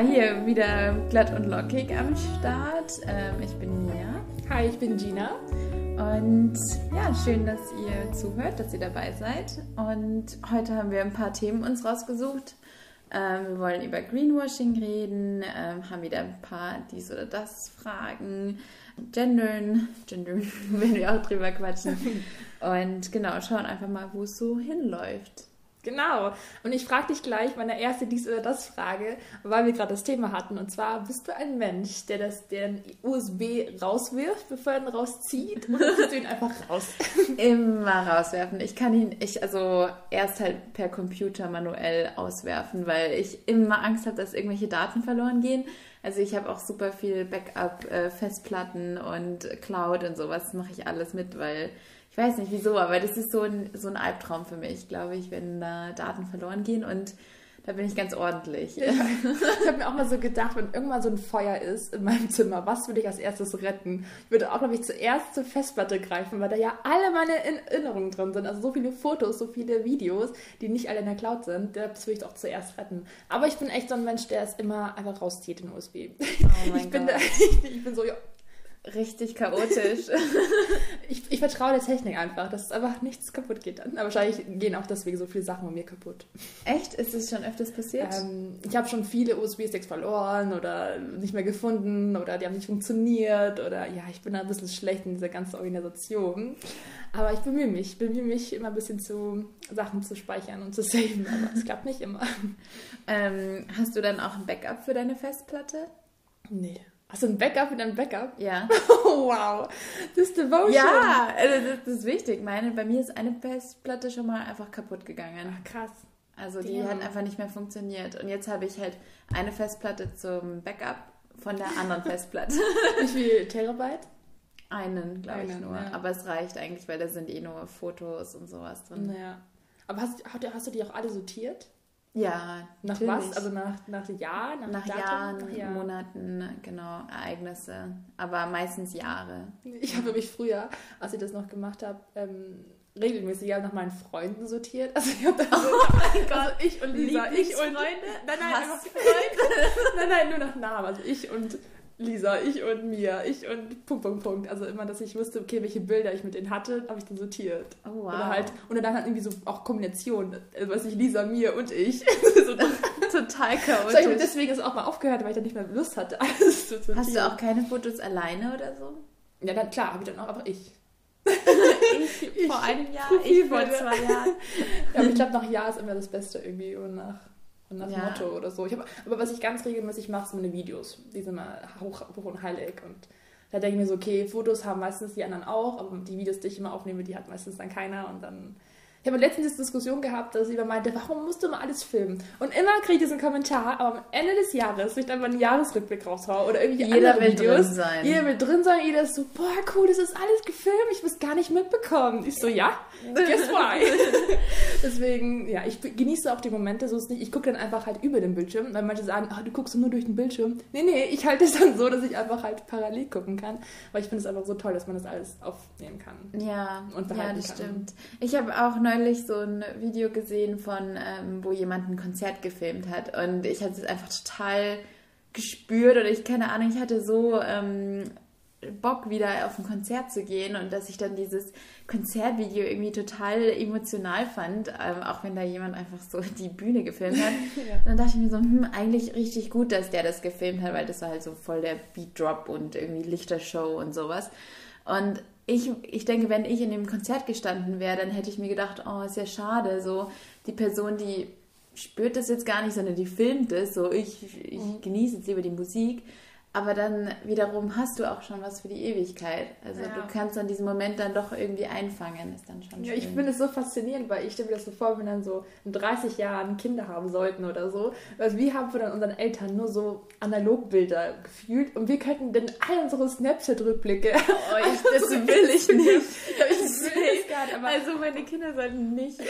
hier wieder glatt und lockig am Start. Ähm, ich bin Mia. Hi, ich bin Gina. Und ja, schön, dass ihr zuhört, dass ihr dabei seid. Und heute haben wir ein paar Themen uns rausgesucht. Ähm, wir wollen über Greenwashing reden, ähm, haben wieder ein paar dies oder das Fragen, Gendern, Gendern, wenn wir auch drüber quatschen. Und genau, schauen einfach mal, wo es so hinläuft. Genau. Und ich frage dich gleich meine erste dies oder das Frage, weil wir gerade das Thema hatten. Und zwar, bist du ein Mensch, der das den USB rauswirft, bevor er ihn rauszieht? Oder ziehst du ihn einfach raus? Immer rauswerfen. Ich kann ihn, ich also erst halt per Computer manuell auswerfen, weil ich immer Angst habe, dass irgendwelche Daten verloren gehen. Also ich habe auch super viel Backup-Festplatten äh, und Cloud und sowas mache ich alles mit, weil ich weiß nicht wieso, aber das ist so ein, so ein Albtraum für mich, glaube ich, wenn da Daten verloren gehen und da bin ich ganz ordentlich. Ja. Ich habe mir auch mal so gedacht, wenn irgendwann so ein Feuer ist in meinem Zimmer, was würde ich als erstes retten? Ich würde auch, glaube ich, zuerst zur Festplatte greifen, weil da ja alle meine Erinnerungen drin sind. Also so viele Fotos, so viele Videos, die nicht alle in der Cloud sind. Das würde ich auch zuerst retten. Aber ich bin echt so ein Mensch, der es immer einfach rauszieht in USB. Oh ich, bin da, ich, ich bin so, ja, richtig chaotisch. ich, ich vertraue der Technik einfach, dass einfach nichts kaputt geht dann. Aber wahrscheinlich gehen auch deswegen so viele Sachen bei mir kaputt. Echt? Ist es schon öfters passiert? Ähm, ich habe schon viele USB-Sticks verloren oder nicht mehr gefunden oder die haben nicht funktioniert oder ja, ich bin da ein bisschen schlecht in dieser ganzen Organisation. Aber ich bemühe mich, ich bemühe mich immer ein bisschen zu Sachen zu speichern und zu saven, aber es klappt nicht immer. Ähm, hast du dann auch ein Backup für deine Festplatte? Nee. Hast du ein Backup in einem Backup? Ja. Oh, wow. Das ist Devotion. Ja, also das, das, ist wichtig. Meine, bei mir ist eine Festplatte schon mal einfach kaputt gegangen. Ach, krass. Also die ja. hat einfach nicht mehr funktioniert. Und jetzt habe ich halt eine Festplatte zum Backup von der anderen Festplatte. Wie viel Terabyte? Einen, glaube ich nur. Ja. Aber es reicht eigentlich, weil da sind eh nur Fotos und sowas drin. Ja. Aber hast, hast du die auch alle sortiert? Ja, nach natürlich. was? Also nach, nach Jahr, nach, nach Jahren, nach Jahr. Monaten, genau, Ereignisse, aber meistens Jahre. Ich habe mich früher, als ich das noch gemacht habe, ähm, regelmäßig nach meinen Freunden sortiert. Also ich habe also, oh mein Gott, also ich und Lisa, ich und Freunde, nein, nein, Freunde, nein, nein, nur nach Namen. Also ich und Lisa, ich und Mia, ich und Punkt, Punkt, Punkt. Also immer, dass ich wusste, okay, welche Bilder ich mit denen hatte, habe ich dann sortiert. Oh, wow. Oder halt, und dann halt irgendwie so auch Kombination, also weiß ich, Lisa, Mia und ich. so, Total chaotisch. So, ich habe deswegen das auch mal aufgehört, weil ich dann nicht mehr Lust hatte, alles zu sortieren. Hast du auch keine Fotos alleine oder so? Ja, dann klar, habe ich dann auch, aber ich. ich vor einem Jahr, ich vor zwei Jahren. ja, aber ich glaube, nach Jahr ist immer das Beste irgendwie und nach und nach ja. Motto oder so. Ich hab, aber was ich ganz regelmäßig mache, sind meine Videos. Die sind mal hoch, hoch und heilig. Und da denke ich mir so, okay, Fotos haben meistens die anderen auch, aber die Videos, die ich immer aufnehme, die hat meistens dann keiner. Und dann ich habe letztens eine Diskussion gehabt, dass jemand meinte, warum musst du immer alles filmen? Und immer kriege ich diesen Kommentar, aber am Ende des Jahres, wenn ich dann mal einen Jahresrückblick raushaue oder irgendwie jeder andere will Videos, drin sein. jeder will drin sein, jeder ist so, boah, cool, das ist alles gefilmt, ich es gar nicht mitbekommen. Ich so, ja, guess why? Deswegen, ja, ich genieße auch die Momente, so ist nicht, ich gucke dann einfach halt über den Bildschirm, weil manche sagen, oh, du guckst nur durch den Bildschirm. Nee, nee, ich halte es dann so, dass ich einfach halt parallel gucken kann, weil ich finde es einfach so toll, dass man das alles aufnehmen kann. Ja, und behalten ja, das kann. stimmt. Ich habe auch neulich so ein Video gesehen von, ähm, wo jemand ein Konzert gefilmt hat und ich hatte es einfach total gespürt oder ich keine Ahnung, ich hatte so ähm, Bock wieder auf ein Konzert zu gehen und dass ich dann dieses Konzertvideo irgendwie total emotional fand, ähm, auch wenn da jemand einfach so die Bühne gefilmt hat. ja. Dann dachte ich mir so, hm, eigentlich richtig gut, dass der das gefilmt hat, weil das war halt so voll der Beat Drop und irgendwie Lichtershow und sowas. Und ich, ich denke, wenn ich in dem Konzert gestanden wäre, dann hätte ich mir gedacht, oh, ist ja schade, so die Person, die spürt das jetzt gar nicht, sondern die filmt es, so ich, ich mhm. genieße jetzt lieber die Musik. Aber dann wiederum hast du auch schon was für die Ewigkeit. Also ja. du kannst dann diesen Moment dann doch irgendwie einfangen, ist dann schon Ja, ich finde es so faszinierend, weil ich stelle mir das so vor, wenn dann so in 30 Jahren Kinder haben sollten oder so. Also wie haben wir dann unseren Eltern nur so Analogbilder gefühlt und wir könnten dann all unsere Snapchat-Rückblicke. Oh, ich, das will ich nicht. ich will das gar nicht. Aber also meine Kinder sollten nicht äh,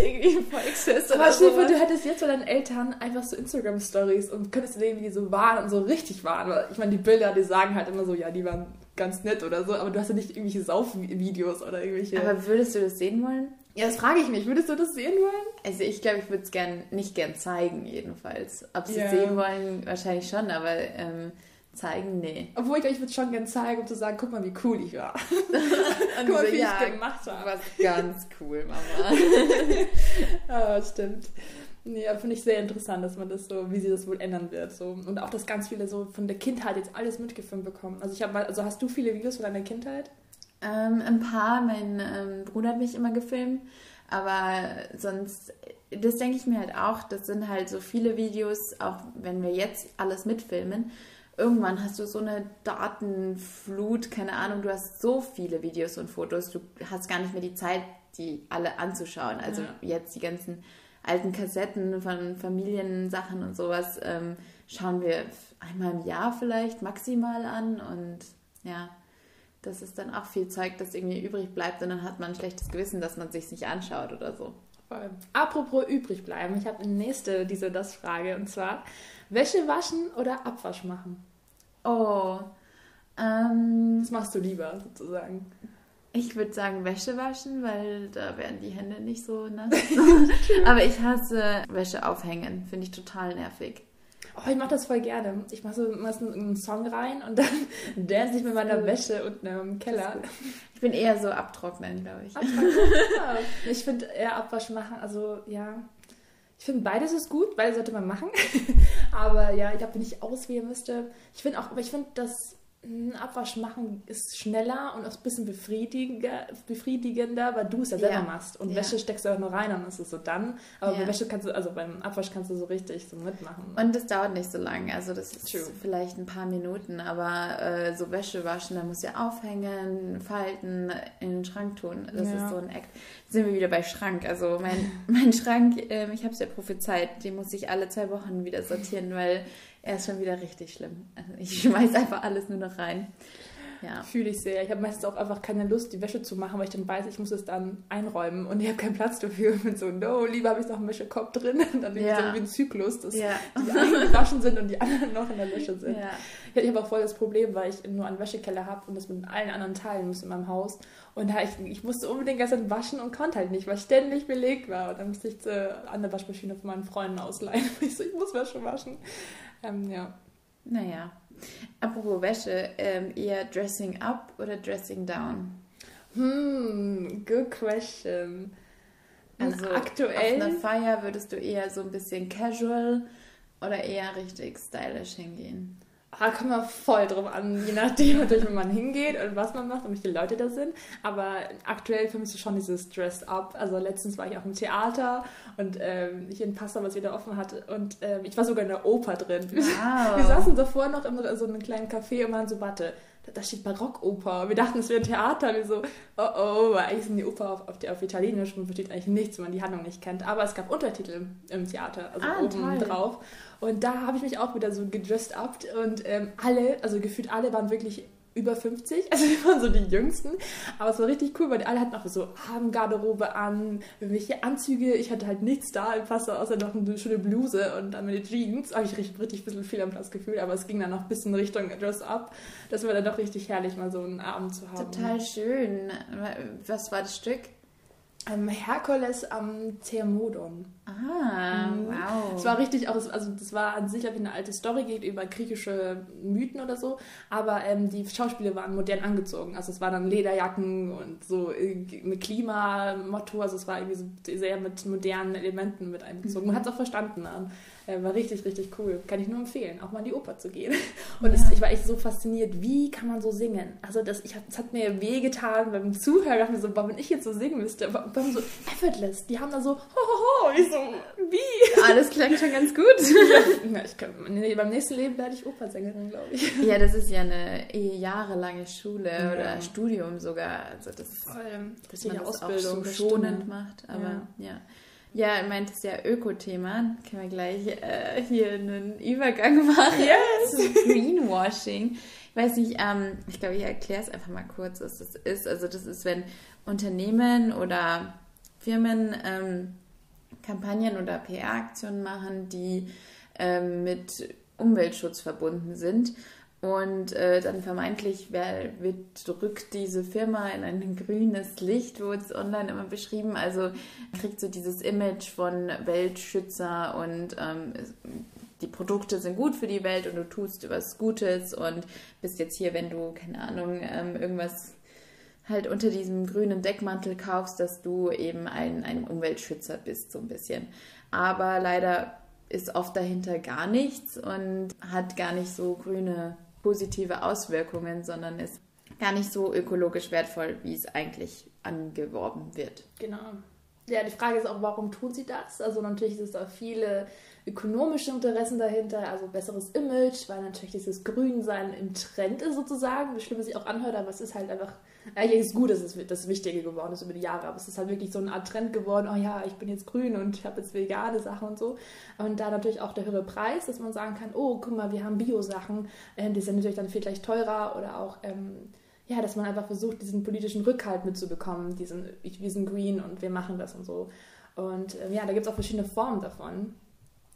irgendwie Volksfest oder Aber Schiffe, du hättest jetzt bei deinen Eltern einfach so Instagram-Stories und könntest sehen, wie die so waren und so richtig waren ich meine, die Bilder, die sagen halt immer so, ja, die waren ganz nett oder so, aber du hast ja nicht irgendwelche Saufvideos oder irgendwelche. Aber würdest du das sehen wollen? Ja, das frage ich mich. Würdest du das sehen wollen? Also ich glaube, ich würde es gern, nicht gern zeigen, jedenfalls. Ob sie es sehen wollen, wahrscheinlich schon, aber ähm, zeigen, nee. Obwohl ich, ich würde es schon gern zeigen, um zu sagen, guck mal, wie cool ich war. guck mal, wie ja, ich gemacht habe. Warst ganz cool, Mama. oh, stimmt. Nee, aber finde ich sehr interessant, dass man das so, wie sie das wohl ändern wird. So. Und auch, dass ganz viele so von der Kindheit jetzt alles mitgefilmt bekommen. Also ich habe mal, also hast du viele Videos von deiner Kindheit? Ähm, ein paar. Mein ähm, Bruder hat mich immer gefilmt. Aber sonst, das denke ich mir halt auch, das sind halt so viele Videos, auch wenn wir jetzt alles mitfilmen. Irgendwann hast du so eine Datenflut, keine Ahnung, du hast so viele Videos und Fotos, du hast gar nicht mehr die Zeit, die alle anzuschauen. Also ja. jetzt die ganzen alten Kassetten von Familiensachen und sowas ähm, schauen wir einmal im Jahr vielleicht maximal an und ja, das ist dann auch viel Zeug, das irgendwie übrig bleibt und dann hat man ein schlechtes Gewissen, dass man sich nicht anschaut oder so. Apropos übrig bleiben, ich habe eine nächste diese das Frage und zwar Wäsche waschen oder Abwasch machen? Oh, ähm, was machst du lieber sozusagen? Ich würde sagen Wäsche waschen, weil da werden die Hände nicht so nass. Aber ich hasse Wäsche aufhängen. Finde ich total nervig. Oh, ich mache das voll gerne. Ich mache so meistens einen Song rein und dann dance ich mit meiner. Wäsche unten im Keller. Ich bin eher so abtrocknen, glaube ich. Abtrocknen, ja. Ich finde eher Abwasch machen, also ja. Ich finde beides ist gut, beides sollte man machen. aber ja, ich glaube, wenn ich auswählen müsste, ich finde auch, aber ich finde, dass Abwasch machen ist schneller und auch ein bisschen befriedigender, befriedigender weil du es ja selber ja. machst. Und ja. Wäsche steckst du auch nur rein und ist es so dann. Aber ja. bei Wäsche kannst du, also beim Abwasch kannst du so richtig so mitmachen. Und das dauert nicht so lange. Also das ist True. vielleicht ein paar Minuten, aber äh, so Wäsche waschen, da muss ja aufhängen, falten, in den Schrank tun. Das ist so ein Act. Sind wir wieder bei Schrank. Also mein, mein Schrank, äh, ich habe es ja prophezeit, den muss ich alle zwei Wochen wieder sortieren, weil er ist schon wieder richtig schlimm. Also ich schmeiß einfach alles nur noch rein. Ja. Fühle ich sehr. Ich habe meistens auch einfach keine Lust, die Wäsche zu machen, weil ich dann weiß, ich muss es dann einräumen und ich habe keinen Platz dafür. Und bin so, no, lieber habe ich noch einen Wäschekorb drin. Und dann ja. so wie ein Zyklus, dass ja. die einen gewaschen sind und die anderen noch in der Wäsche sind. Ja. Ich habe auch voll das Problem, weil ich nur einen Wäschekeller habe und das mit allen anderen teilen muss in meinem Haus. Und da ich, ich musste unbedingt gestern waschen und konnte halt nicht, weil ständig belegt war. Und dann musste ich zur anderen Waschmaschine von meinen Freunden ausleihen. ich so, ich muss Wäsche waschen. Ähm, ja. Naja. Apropos Wäsche, ähm, eher Dressing up oder Dressing down? Hm, good question. Also aktuell. Auf einer Feier würdest du eher so ein bisschen casual oder eher richtig stylisch hingehen? Da kommt man voll drauf an, je nachdem, natürlich, wo man hingeht und was man macht und wie viele Leute da sind. Aber aktuell vermisst du schon dieses Dressed Up. Also letztens war ich auch im Theater und ähm, hier in Passau, was wieder offen hatte. Und ähm, ich war sogar in der Oper drin. Wow. Wir saßen davor noch in so einem kleinen Café und waren so, warte, da steht Barockoper. Wir dachten, es wäre ein Theater. Wir so, oh oh, weil eigentlich sind die Oper auf, auf, auf Italienisch und versteht eigentlich nichts, wenn man die Handlung nicht kennt. Aber es gab Untertitel im Theater, also ah, oben toll. drauf. Und da habe ich mich auch wieder so gedressed up und ähm, alle, also gefühlt alle waren wirklich über 50, also wir waren so die Jüngsten, aber es war richtig cool, weil die alle hatten auch so Abendgarderobe an, irgendwelche Anzüge, ich hatte halt nichts da im Pass, außer noch eine schöne Bluse und dann meine Jeans, habe ich richtig, richtig bisschen viel am Platz gefühlt, aber es ging dann noch ein bisschen Richtung Dress Up, das war dann doch richtig herrlich, mal so einen Abend zu haben. Total schön. Was war das Stück? Ähm, Herkules am Thermodon. Ah, mhm. wow. Es war richtig auch, also das war an sich wie eine alte Story, geht über griechische Mythen oder so, aber ähm, die Schauspieler waren modern angezogen. Also es waren dann Lederjacken und so äh, mit Klimamotto, also es war irgendwie so sehr mit modernen Elementen mit einbezogen. Man hat es auch verstanden. Dann. Äh, war richtig, richtig cool. Kann ich nur empfehlen, auch mal in die Oper zu gehen. Und ja. es, ich war echt so fasziniert, wie kann man so singen? Also das, ich, das hat mir wehgetan beim Zuhören. Ich dachte mir so, warum ich jetzt so singen müsste. Warum so effortless? Die haben da so, ho, ho, ho. Ich so, wie? Das klang schon ganz gut. ja, ich kann, nee, beim nächsten Leben werde ich Opersängerin, glaube ich. Ja, das ist ja eine jahrelange Schule ja. oder Studium sogar. Also das, Voll. dass man das Ausbildung auch so schonend macht. Aber ja. Ja. Er meint es ja Öko-Thema. Können wir gleich äh, hier einen Übergang machen yes. zum Greenwashing. Ich weiß nicht, ähm, ich glaube, ich erkläre es einfach mal kurz, was das ist. Also das ist, wenn Unternehmen oder Firmen ähm, Kampagnen oder PR-Aktionen machen, die ähm, mit Umweltschutz verbunden sind. Und äh, dann vermeintlich wer, wird, rückt diese Firma in ein grünes Licht, wurde es online immer beschrieben. Also kriegt so dieses Image von Weltschützer und ähm, die Produkte sind gut für die Welt und du tust was Gutes und bist jetzt hier, wenn du, keine Ahnung, ähm, irgendwas halt unter diesem grünen Deckmantel kaufst, dass du eben ein, ein Umweltschützer bist, so ein bisschen. Aber leider ist oft dahinter gar nichts und hat gar nicht so grüne positive Auswirkungen, sondern ist gar nicht so ökologisch wertvoll, wie es eigentlich angeworben wird. Genau. Ja, die Frage ist auch, warum tun sie das? Also natürlich ist es auch viele ökonomische Interessen dahinter, also besseres Image, weil natürlich dieses Grünsein im Trend ist sozusagen, wie schlimm es sich auch anhört, aber es ist halt einfach, eigentlich ist es gut, dass es das Wichtige geworden ist über die Jahre, aber es ist halt wirklich so eine Art Trend geworden, oh ja, ich bin jetzt grün und ich habe jetzt vegane Sachen und so. Und da natürlich auch der höhere Preis, dass man sagen kann, oh, guck mal, wir haben Bio-Sachen, ähm, die sind natürlich dann vielleicht teurer oder auch... Ähm, ja, dass man einfach versucht, diesen politischen Rückhalt mitzubekommen, diesen, wir sind green und wir machen das und so. Und ähm, ja, da gibt es auch verschiedene Formen davon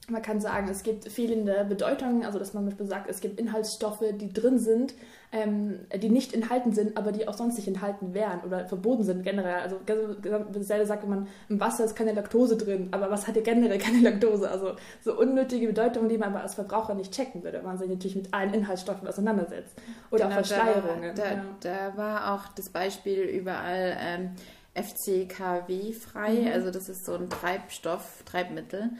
man kann sagen, es gibt fehlende Bedeutungen, also dass man zum Beispiel sagt, es gibt Inhaltsstoffe, die drin sind, ähm, die nicht enthalten sind, aber die auch sonst nicht enthalten wären oder verboten sind generell. Also dasselbe sagt man, im Wasser ist keine Laktose drin, aber was hat ja generell keine Laktose? Also so unnötige Bedeutungen, die man aber als Verbraucher nicht checken würde, wenn man sich natürlich mit allen Inhaltsstoffen auseinandersetzt. Oder genau, auch Verschleierungen. Da, da, da, war auch das Beispiel überall ähm, FCKW frei, mhm. also das ist so ein Treibstoff, Treibmittel.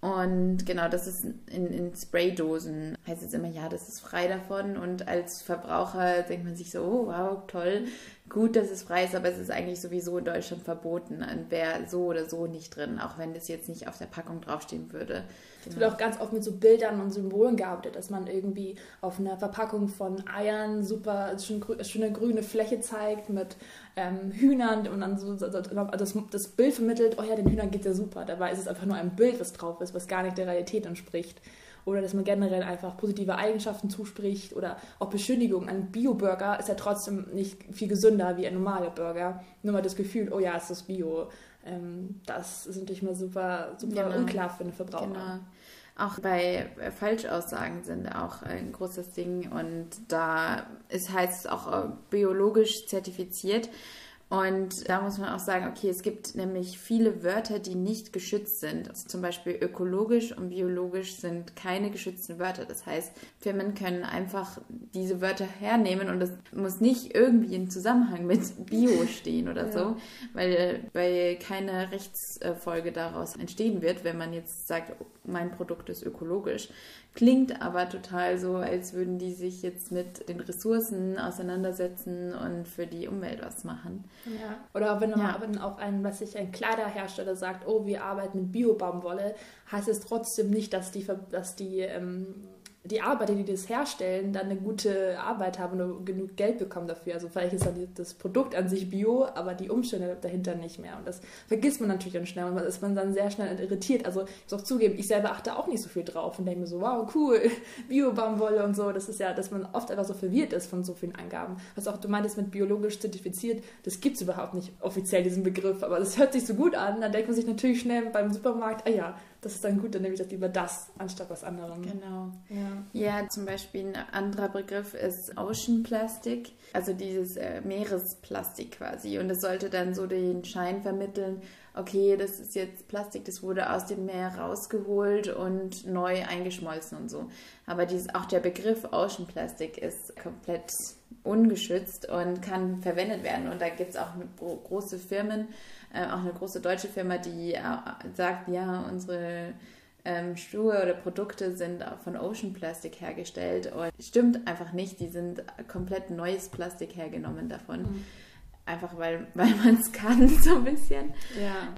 Und genau, das ist in, in Spraydosen. Heißt jetzt immer, ja, das ist frei davon. Und als Verbraucher denkt man sich so, oh, wow, toll, gut, dass es frei ist, aber es ist eigentlich sowieso in Deutschland verboten und wäre so oder so nicht drin, auch wenn das jetzt nicht auf der Packung draufstehen würde. Es wird auch ganz oft mit so Bildern und Symbolen gearbeitet, dass man irgendwie auf einer Verpackung von Eiern super schöne grüne Fläche zeigt mit ähm, Hühnern und dann so das, das Bild vermittelt, oh ja, den Hühnern geht ja super. Dabei ist es einfach nur ein Bild, was drauf ist, was gar nicht der Realität entspricht oder dass man generell einfach positive Eigenschaften zuspricht oder auch Beschönigung. Ein Bio-Burger ist ja trotzdem nicht viel gesünder wie ein normaler Burger. Nur mal das Gefühl, oh ja, es ist Bio. Ähm, das ist natürlich mal super, super genau. unklar für den Verbraucher. Genau. Auch bei Falschaussagen sind auch ein großes Ding und da ist heißt es auch äh, biologisch zertifiziert. Und da muss man auch sagen, okay, es gibt nämlich viele Wörter, die nicht geschützt sind. Also zum Beispiel ökologisch und biologisch sind keine geschützten Wörter. Das heißt, Firmen können einfach diese Wörter hernehmen und es muss nicht irgendwie in Zusammenhang mit Bio stehen oder ja. so, weil, weil keine Rechtsfolge daraus entstehen wird, wenn man jetzt sagt, mein Produkt ist ökologisch. Klingt aber total so, als würden die sich jetzt mit den Ressourcen auseinandersetzen und für die Umwelt was machen. Ja. Oder wenn, ja. wenn auch ein, was sich ein Kleiderhersteller sagt, oh, wir arbeiten mit Bio-Baumwolle, heißt es trotzdem nicht, dass die, dass die ähm, die Arbeiter, die das herstellen, dann eine gute Arbeit haben und genug Geld bekommen dafür. Also vielleicht ist dann das Produkt an sich bio, aber die Umstände dahinter nicht mehr. Und das vergisst man natürlich dann schnell und man ist man dann sehr schnell irritiert. Also ich muss auch zugeben, ich selber achte auch nicht so viel drauf und denke mir so, wow, cool, Bio-Baumwolle und so. Das ist ja, dass man oft einfach so verwirrt ist von so vielen Angaben. Was auch du meintest mit biologisch zertifiziert, das gibt es überhaupt nicht offiziell, diesen Begriff, aber das hört sich so gut an. Dann denkt man sich natürlich schnell beim Supermarkt, ah ja, das ist dann gut, dann nehme ich das lieber das anstatt was anderes. Genau. Ja. ja, zum Beispiel ein anderer Begriff ist Ocean Plastic, also dieses äh, Meeresplastik quasi. Und das sollte dann so den Schein vermitteln, okay, das ist jetzt Plastik, das wurde aus dem Meer rausgeholt und neu eingeschmolzen und so. Aber dieses, auch der Begriff Ocean Plastic ist komplett ungeschützt und kann verwendet werden. Und da gibt es auch große Firmen, äh, auch eine große deutsche Firma, die äh, sagt, ja, unsere ähm, Schuhe oder Produkte sind von Ocean Plastic hergestellt. Und stimmt einfach nicht, die sind komplett neues Plastik hergenommen davon. Mhm. Einfach weil, weil man es kann, so ein bisschen. Ja.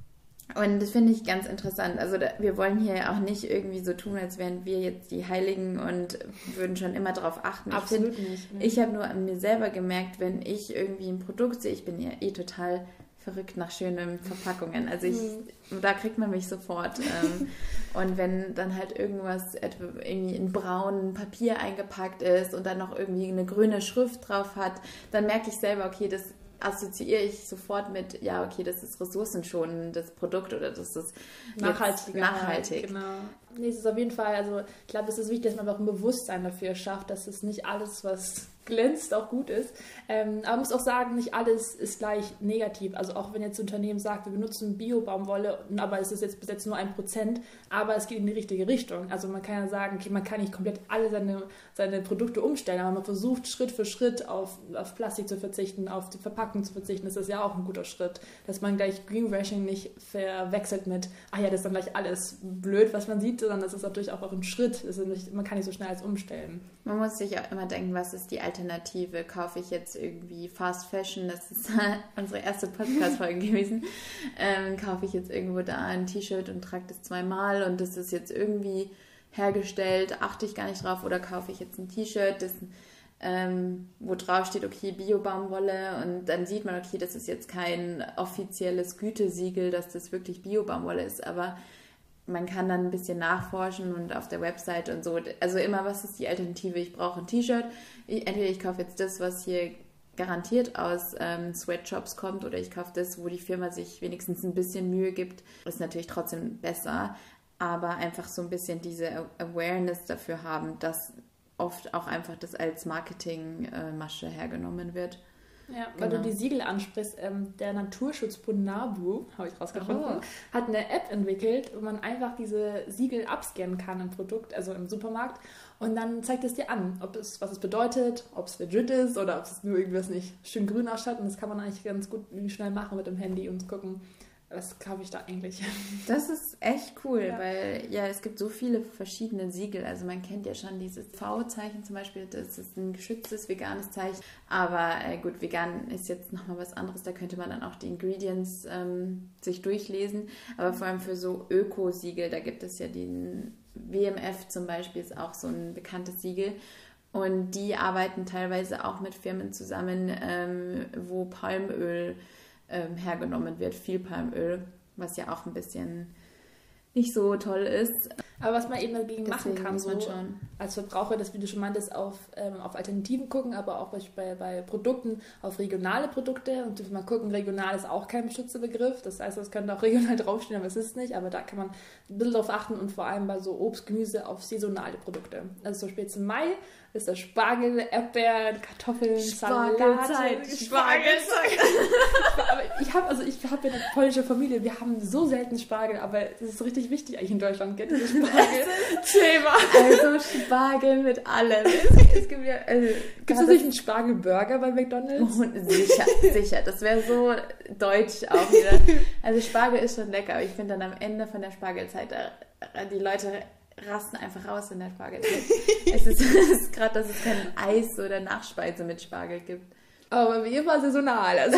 Und das finde ich ganz interessant. Also da, wir wollen hier auch nicht irgendwie so tun, als wären wir jetzt die Heiligen und würden schon immer darauf achten. Absolut ich find, nicht. Ne? Ich habe nur an mir selber gemerkt, wenn ich irgendwie ein Produkt sehe, ich bin ja eh total verrückt nach schönen Verpackungen. Also ich, mhm. da kriegt man mich sofort. Ähm, und wenn dann halt irgendwas irgendwie in braunen Papier eingepackt ist und dann noch irgendwie eine grüne Schrift drauf hat, dann merke ich selber, okay, das assoziiere ich sofort mit, ja, okay, das ist ressourcenschonendes Produkt oder das ist nachhaltig. Nachhaltig. Genau. Nee, es ist auf jeden Fall, also ich glaube, es ist wichtig, dass man auch ein Bewusstsein dafür schafft, dass es nicht alles, was glänzt, auch gut ist. Ähm, aber man muss auch sagen, nicht alles ist gleich negativ. Also auch wenn jetzt ein Unternehmen sagt, wir benutzen Bio-Baumwolle, aber es ist jetzt bis jetzt nur ein Prozent, aber es geht in die richtige Richtung. Also man kann ja sagen, okay, man kann nicht komplett alle seine, seine Produkte umstellen, aber man versucht Schritt für Schritt auf, auf Plastik zu verzichten, auf die Verpackung zu verzichten. Das ist ja auch ein guter Schritt. Dass man gleich Greenwashing nicht verwechselt mit, ach ja, das ist dann gleich alles blöd, was man sieht, sondern das ist natürlich auch ein Schritt. Nicht, man kann nicht so schnell als umstellen. Man muss sich auch immer denken, was ist die Alternative? Kaufe ich jetzt irgendwie Fast Fashion? Das ist unsere erste Podcast-Folge gewesen. Ähm, kaufe ich jetzt irgendwo da ein T-Shirt und trage das zweimal und das ist jetzt irgendwie hergestellt, achte ich gar nicht drauf oder kaufe ich jetzt ein T-Shirt, das ähm, wo drauf steht, okay, Bio-Baumwolle und dann sieht man, okay, das ist jetzt kein offizielles Gütesiegel, dass das wirklich Bio-Baumwolle ist, aber man kann dann ein bisschen nachforschen und auf der Website und so. Also immer, was ist die Alternative? Ich brauche ein T-Shirt. Entweder ich kaufe jetzt das, was hier garantiert aus ähm, Sweatshops kommt oder ich kaufe das, wo die Firma sich wenigstens ein bisschen Mühe gibt. Ist natürlich trotzdem besser, aber einfach so ein bisschen diese Awareness dafür haben, dass oft auch einfach das als Marketingmasche hergenommen wird. Ja, weil genau. du die Siegel ansprichst. Ähm, der Naturschutzbund NABU, habe ich rausgefunden, oh. hat eine App entwickelt, wo man einfach diese Siegel abscannen kann im Produkt, also im Supermarkt. Und dann zeigt es dir an, ob es, was es bedeutet, ob es legit ist oder ob es nur irgendwas nicht schön grün ausschaut. Und das kann man eigentlich ganz gut schnell machen mit dem Handy und gucken, was kaufe ich da eigentlich? Das ist echt cool, ja. weil ja, es gibt so viele verschiedene Siegel. Also man kennt ja schon dieses V-Zeichen zum Beispiel, das ist ein geschütztes veganes Zeichen. Aber äh, gut, vegan ist jetzt nochmal was anderes, da könnte man dann auch die Ingredients ähm, sich durchlesen. Aber vor allem für so Öko-Siegel, da gibt es ja den WMF zum Beispiel, ist auch so ein bekanntes Siegel. Und die arbeiten teilweise auch mit Firmen zusammen, ähm, wo Palmöl ähm, hergenommen wird, viel Palmöl, was ja auch ein bisschen nicht so toll ist. Aber was man eben dagegen Deswegen machen kann, so als Verbraucher, das wie du schon meintest, auf, ähm, auf Alternativen gucken, aber auch bei, bei Produkten auf regionale Produkte und mal gucken, regional ist auch kein beschützter Begriff, das heißt, es könnte auch regional draufstehen, aber es ist nicht, aber da kann man ein bisschen drauf achten und vor allem bei so Obst, Gemüse auf saisonale Produkte. Also zum Beispiel jetzt im Mai ist das Spargel, Erdbeeren, Kartoffeln, Spargelzeit. Spargelzeit. aber ich habe also ich habe ja eine polnische Familie, wir haben so selten Spargel, aber das ist richtig wichtig eigentlich in Deutschland, gell, Spargel-Thema. Also Spargel mit allem. Es, gibt ja, also, Gibt es nicht einen Spargelburger bei McDonalds? Oh, sicher, sicher. Das wäre so deutsch auch wieder. Also Spargel ist schon lecker, aber ich finde dann am Ende von der Spargelzeit, die Leute rasten einfach raus in der Spargelzeit. es ist, ist gerade, dass es kein Eis oder Nachspeise mit Spargel gibt. Aber wie immer saisonal. Also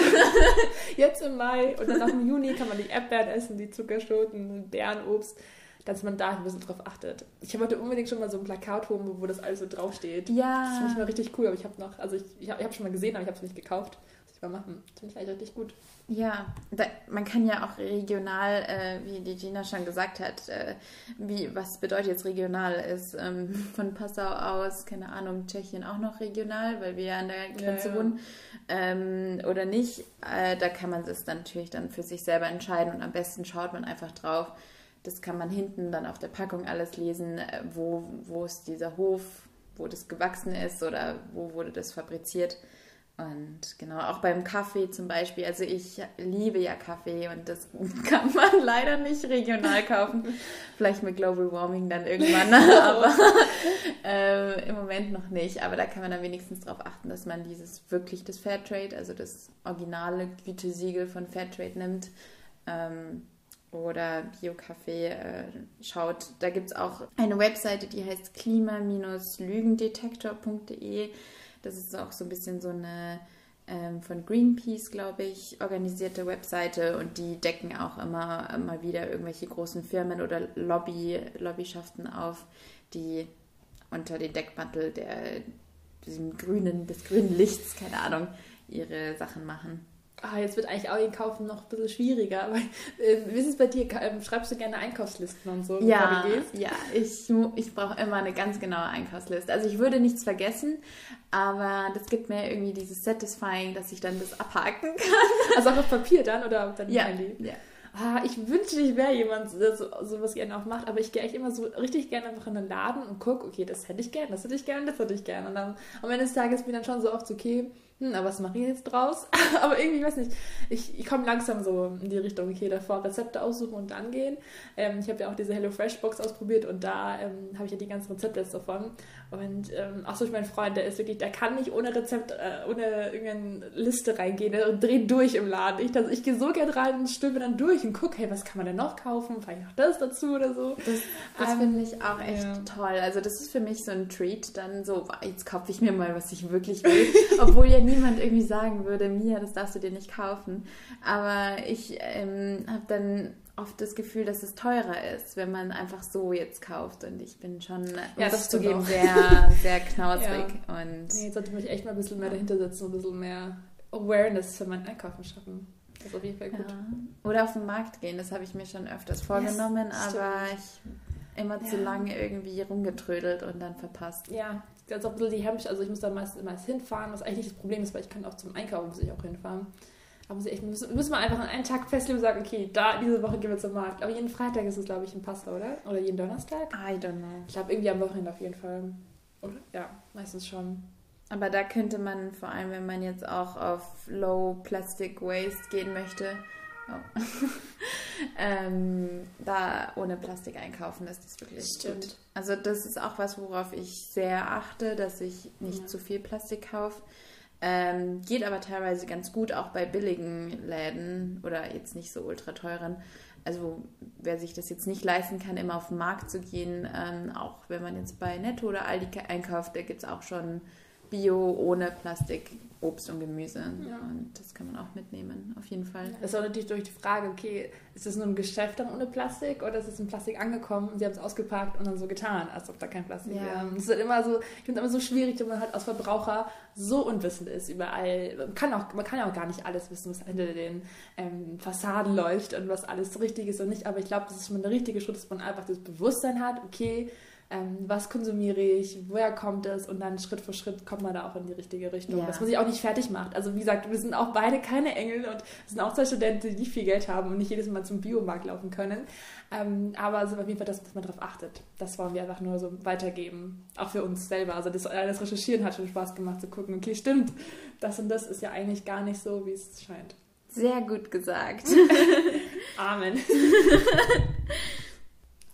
jetzt im Mai und dann nach dem Juni kann man die Erdbeeren essen, die Zuckerschoten, Bärenobst, dass man da ein bisschen drauf achtet. Ich wollte unbedingt schon mal so ein Plakat holen, wo das alles so draufsteht. Ja. Das finde ich mal richtig cool, aber ich habe noch, also ich, ich habe hab schon mal gesehen, aber ich habe es nicht gekauft. Mal machen. Ich eigentlich richtig gut. Ja, da, man kann ja auch regional, äh, wie die Gina schon gesagt hat, äh, wie, was bedeutet jetzt regional? Ist ähm, von Passau aus, keine Ahnung, Tschechien auch noch regional, weil wir ja an der Grenze ja, ja. wohnen, ähm, oder nicht? Äh, da kann man es dann natürlich dann für sich selber entscheiden und am besten schaut man einfach drauf. Das kann man hinten dann auf der Packung alles lesen, äh, wo, wo ist dieser Hof, wo das gewachsen ist oder wo wurde das fabriziert. Und genau, auch beim Kaffee zum Beispiel. Also ich liebe ja Kaffee und das kann man leider nicht regional kaufen. Vielleicht mit Global Warming dann irgendwann, aber äh, im Moment noch nicht. Aber da kann man dann wenigstens darauf achten, dass man dieses wirklich das Fairtrade, also das originale Gütesiegel von Fairtrade nimmt. Ähm, oder Bio-Kaffee äh, schaut. Da gibt es auch eine Webseite, die heißt klima-lügendetektor.de das ist auch so ein bisschen so eine ähm, von Greenpeace, glaube ich, organisierte Webseite und die decken auch immer mal wieder irgendwelche großen Firmen oder Lobby, Lobbyschaften auf, die unter den Deckmantel der, diesem grünen, des grünen Lichts, keine Ahnung, ihre Sachen machen. Ah, jetzt wird eigentlich auch Kaufen noch ein bisschen schwieriger. Aber, äh, wie ist es bei dir? Ähm, schreibst du gerne Einkaufslisten und so? Ja, ja ich, ich brauche immer eine ganz genaue Einkaufsliste. Also ich würde nichts vergessen, aber das gibt mir irgendwie dieses Satisfying, dass ich dann das abhaken kann. Also auch auf Papier dann oder auf deinem ja, Handy? Ja. Ah, ich wünschte, ich wäre jemand, der so, sowas gerne auch macht, aber ich gehe echt immer so richtig gerne einfach in den Laden und gucke, okay, das hätte ich gerne, das hätte ich gerne, das hätte ich gerne. Und dann am Ende des Tages bin ich dann schon so oft so, okay, hm, aber was mache ich jetzt draus? aber irgendwie, ich weiß nicht, ich, ich komme langsam so in die Richtung, okay, davor Rezepte aussuchen und dann gehen. Ähm, ich habe ja auch diese HelloFresh-Box ausprobiert und da ähm, habe ich ja die ganzen Rezepte jetzt davon. Und ähm, auch so, mein Freund, der ist wirklich, der kann nicht ohne Rezept, äh, ohne irgendeine Liste reingehen, der dreht durch im Laden. Ich, also, ich gehe so gerne rein und stöbe dann durch und gucke, hey, was kann man denn noch kaufen? Vielleicht noch das dazu oder so. Das, das ähm, finde ich auch echt ja. toll. Also das ist für mich so ein Treat, dann so, jetzt kaufe ich mir mal, was ich wirklich will. Obwohl ja niemand irgendwie sagen würde, Mia, das darfst du dir nicht kaufen. Aber ich ähm, habe dann oft das Gefühl, dass es teurer ist, wenn man einfach so jetzt kauft. Und ich bin schon, ja, das zugeben, sehr, sehr knausrig. ja. Und nee, jetzt sollte mich echt mal ein bisschen mehr dahinter setzen ein bisschen mehr Awareness für mein Einkaufen schaffen. Das ist auf jeden Fall gut. Ja. Oder auf den Markt gehen, das habe ich mir schon öfters vorgenommen, yes, aber ich immer ja. zu lange irgendwie rumgetrödelt und dann verpasst. Ja, ist auch ein bisschen die Hemmsch, also ich muss da meist, meist hinfahren, was eigentlich nicht das Problem ist, weil ich kann auch zum Einkaufen muss ich auch hinfahren. Aber muss ich echt, müssen, müssen wir einfach an einen Tag festlegen und sagen, okay, da, diese Woche gehen wir zum Markt. Aber jeden Freitag ist es, glaube ich, in Passau, oder? Oder jeden Donnerstag? I don't know. Ich glaube, irgendwie am Wochenende auf jeden Fall. Oder? Ja, meistens schon. Aber da könnte man, vor allem wenn man jetzt auch auf Low Plastic Waste gehen möchte, oh. ähm, da ohne Plastik einkaufen ist das wirklich Stimmt. gut. Also das ist auch was, worauf ich sehr achte, dass ich nicht ja. zu viel Plastik kaufe. Ähm, geht aber teilweise ganz gut, auch bei billigen Läden oder jetzt nicht so ultra teuren. Also wer sich das jetzt nicht leisten kann, immer auf den Markt zu gehen, ähm, auch wenn man jetzt bei Netto oder Aldi einkauft, da gibt es auch schon Bio ohne Plastik Obst und Gemüse. Ja. Und das kann man auch mitnehmen, auf jeden Fall. Das ist auch natürlich durch die Frage, okay, ist das nur ein Geschäft dann ohne Plastik oder ist es in Plastik angekommen und sie haben es ausgepackt und dann so getan, als ob da kein Plastik wäre. Ja. Das ist halt immer so, ich finde es immer so schwierig, wenn man halt als Verbraucher so unwissend ist überall. Man kann, auch, man kann ja auch gar nicht alles wissen, was hinter den ähm, Fassaden läuft und was alles richtig ist und nicht. Aber ich glaube, das ist schon der richtige Schritt, dass man einfach das Bewusstsein hat, okay, ähm, was konsumiere ich, woher kommt es und dann Schritt für Schritt kommt man da auch in die richtige Richtung. Ja. Dass man sich auch nicht fertig macht. Also wie gesagt, wir sind auch beide keine Engel und sind auch zwei Studenten, die nicht viel Geld haben und nicht jedes Mal zum Biomarkt laufen können. Ähm, aber es ist auf jeden Fall das, dass man darauf achtet. Das wollen wir einfach nur so weitergeben. Auch für uns selber. Also das, das Recherchieren hat schon Spaß gemacht zu gucken, okay, stimmt, das und das ist ja eigentlich gar nicht so, wie es scheint. Sehr gut gesagt. Amen.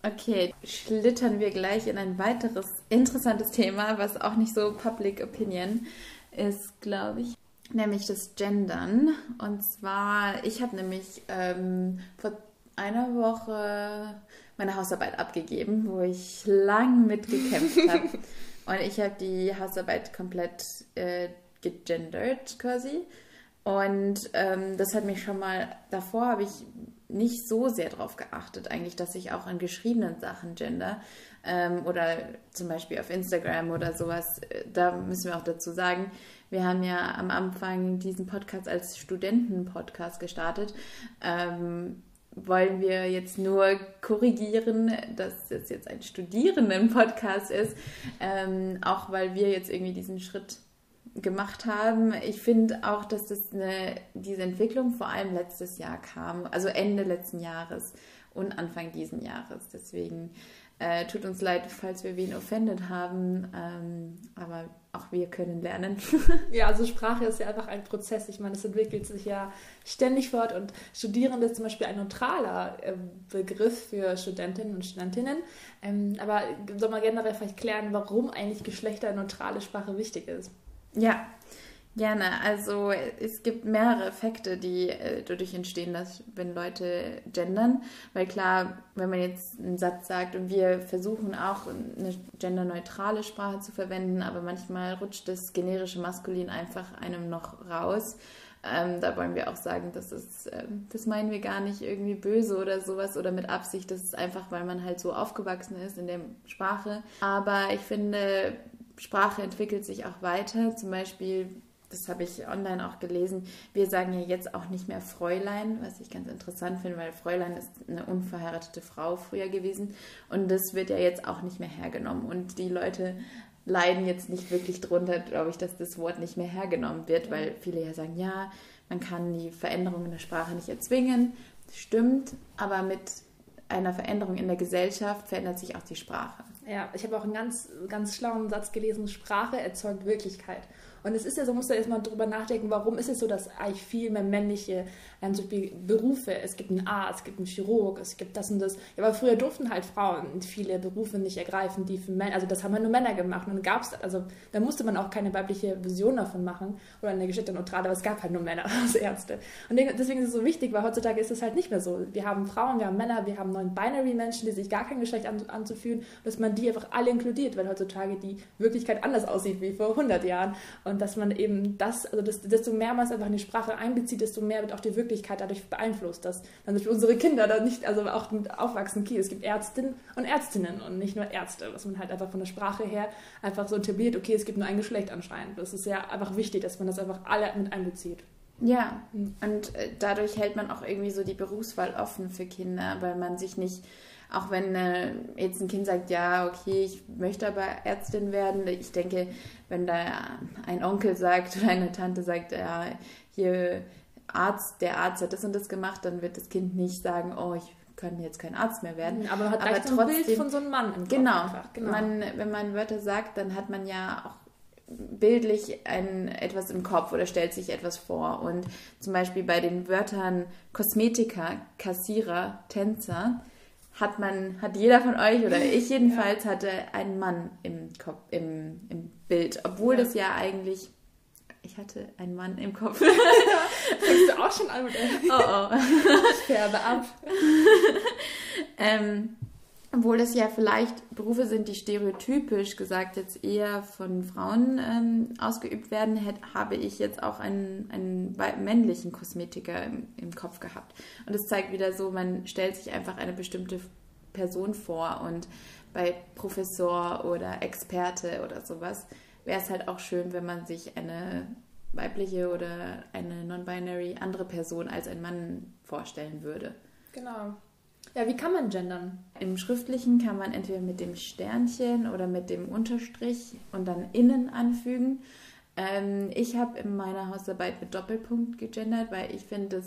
Okay, schlittern wir gleich in ein weiteres interessantes Thema, was auch nicht so Public Opinion ist, glaube ich, nämlich das Gendern. Und zwar, ich habe nämlich ähm, vor einer Woche meine Hausarbeit abgegeben, wo ich lang mitgekämpft habe. Und ich habe die Hausarbeit komplett äh, gegendert quasi. Und ähm, das hat mich schon mal, davor habe ich nicht so sehr darauf geachtet, eigentlich, dass ich auch in geschriebenen Sachen gender ähm, oder zum Beispiel auf Instagram oder sowas. Da müssen wir auch dazu sagen, wir haben ja am Anfang diesen Podcast als Studenten-Podcast gestartet. Ähm, wollen wir jetzt nur korrigieren, dass es jetzt ein Studierenden-Podcast ist, ähm, auch weil wir jetzt irgendwie diesen Schritt gemacht haben. Ich finde auch, dass das eine, diese Entwicklung vor allem letztes Jahr kam, also Ende letzten Jahres und Anfang diesen Jahres. Deswegen äh, tut uns leid, falls wir wen offended haben, ähm, aber auch wir können lernen. ja, also Sprache ist ja einfach ein Prozess. Ich meine, es entwickelt sich ja ständig fort und Studierende ist zum Beispiel ein neutraler äh, Begriff für Studentinnen und Studentinnen. Ähm, aber soll man generell vielleicht klären, warum eigentlich geschlechterneutrale Sprache wichtig ist? Ja, gerne. Also es gibt mehrere Effekte, die äh, dadurch entstehen, dass wenn Leute gendern, weil klar, wenn man jetzt einen Satz sagt und wir versuchen auch eine genderneutrale Sprache zu verwenden, aber manchmal rutscht das generische Maskulin einfach einem noch raus. Ähm, da wollen wir auch sagen, das ist, äh, das meinen wir gar nicht irgendwie böse oder sowas oder mit Absicht. Das ist einfach, weil man halt so aufgewachsen ist in der Sprache. Aber ich finde, Sprache entwickelt sich auch weiter. Zum Beispiel das habe ich online auch gelesen, wir sagen ja jetzt auch nicht mehr Fräulein, was ich ganz interessant finde, weil Fräulein ist eine unverheiratete Frau früher gewesen und das wird ja jetzt auch nicht mehr hergenommen und die Leute leiden jetzt nicht wirklich drunter, glaube ich, dass das Wort nicht mehr hergenommen wird, weil viele ja sagen, ja, man kann die Veränderung in der Sprache nicht erzwingen. Stimmt, aber mit einer Veränderung in der Gesellschaft verändert sich auch die Sprache. Ja, ich habe auch einen ganz, ganz schlauen Satz gelesen, Sprache erzeugt Wirklichkeit. Und es ist ja so, muss da erstmal drüber nachdenken, warum ist es so, dass eigentlich viel mehr männliche ähm, zum Berufe, es gibt einen Arzt, es gibt einen Chirurg, es gibt das und das. Ja, aber früher durften halt Frauen viele Berufe nicht ergreifen, die für Männer, also das haben halt nur Männer gemacht. Und gab es, also da musste man auch keine weibliche Vision davon machen oder eine Geschichte neutrale, aber es gab halt nur Männer als Ärzte. Und deswegen ist es so wichtig, weil heutzutage ist es halt nicht mehr so. Wir haben Frauen, wir haben Männer, wir haben Non-Binary-Menschen, die sich gar kein Geschlecht an, anzufühlen, dass man die einfach alle inkludiert, weil heutzutage die Wirklichkeit anders aussieht wie vor 100 Jahren. Und dass man eben das, also das, desto mehr man es einfach in die Sprache einbezieht, desto mehr wird auch die Wirklichkeit dadurch beeinflusst, dass dann unsere Kinder da nicht, also auch mit aufwachsen, okay, es gibt Ärztinnen und Ärztinnen und nicht nur Ärzte, was man halt einfach von der Sprache her einfach so etabliert, okay, es gibt nur ein Geschlecht anscheinend. Das ist ja einfach wichtig, dass man das einfach alle mit einbezieht. Ja, hm. und äh, dadurch hält man auch irgendwie so die Berufswahl offen für Kinder, weil man sich nicht auch wenn äh, jetzt ein Kind sagt, ja, okay, ich möchte aber Ärztin werden, ich denke, wenn da ein Onkel sagt oder eine Tante sagt, ja, hier Arzt, der Arzt hat das und das gemacht, dann wird das Kind nicht sagen, oh, ich kann jetzt kein Arzt mehr werden. Aber man hat aber trotzdem, ein Bild von so einem Mann im Kopf genau, genau. Man, wenn man Wörter sagt, dann hat man ja auch bildlich ein, etwas im Kopf oder stellt sich etwas vor. Und zum Beispiel bei den Wörtern Kosmetiker, Kassierer, Tänzer, hat man, hat jeder von euch oder ich jedenfalls ja. hatte einen Mann im Kopf, im, im Bild, obwohl ja. das ja eigentlich ich hatte einen Mann im Kopf. Fängst du auch schon an mit Oh oh. Ich färbe ab. ähm, obwohl das ja vielleicht Berufe sind, die stereotypisch gesagt jetzt eher von Frauen ähm, ausgeübt werden, hätte, habe ich jetzt auch einen, einen männlichen Kosmetiker im, im Kopf gehabt. Und es zeigt wieder so, man stellt sich einfach eine bestimmte Person vor und bei Professor oder Experte oder sowas wäre es halt auch schön, wenn man sich eine weibliche oder eine non-binary andere Person als ein Mann vorstellen würde. Genau. Ja, wie kann man gendern? Im Schriftlichen kann man entweder mit dem Sternchen oder mit dem Unterstrich und dann innen anfügen. Ähm, ich habe in meiner Hausarbeit mit Doppelpunkt gegendert, weil ich finde, das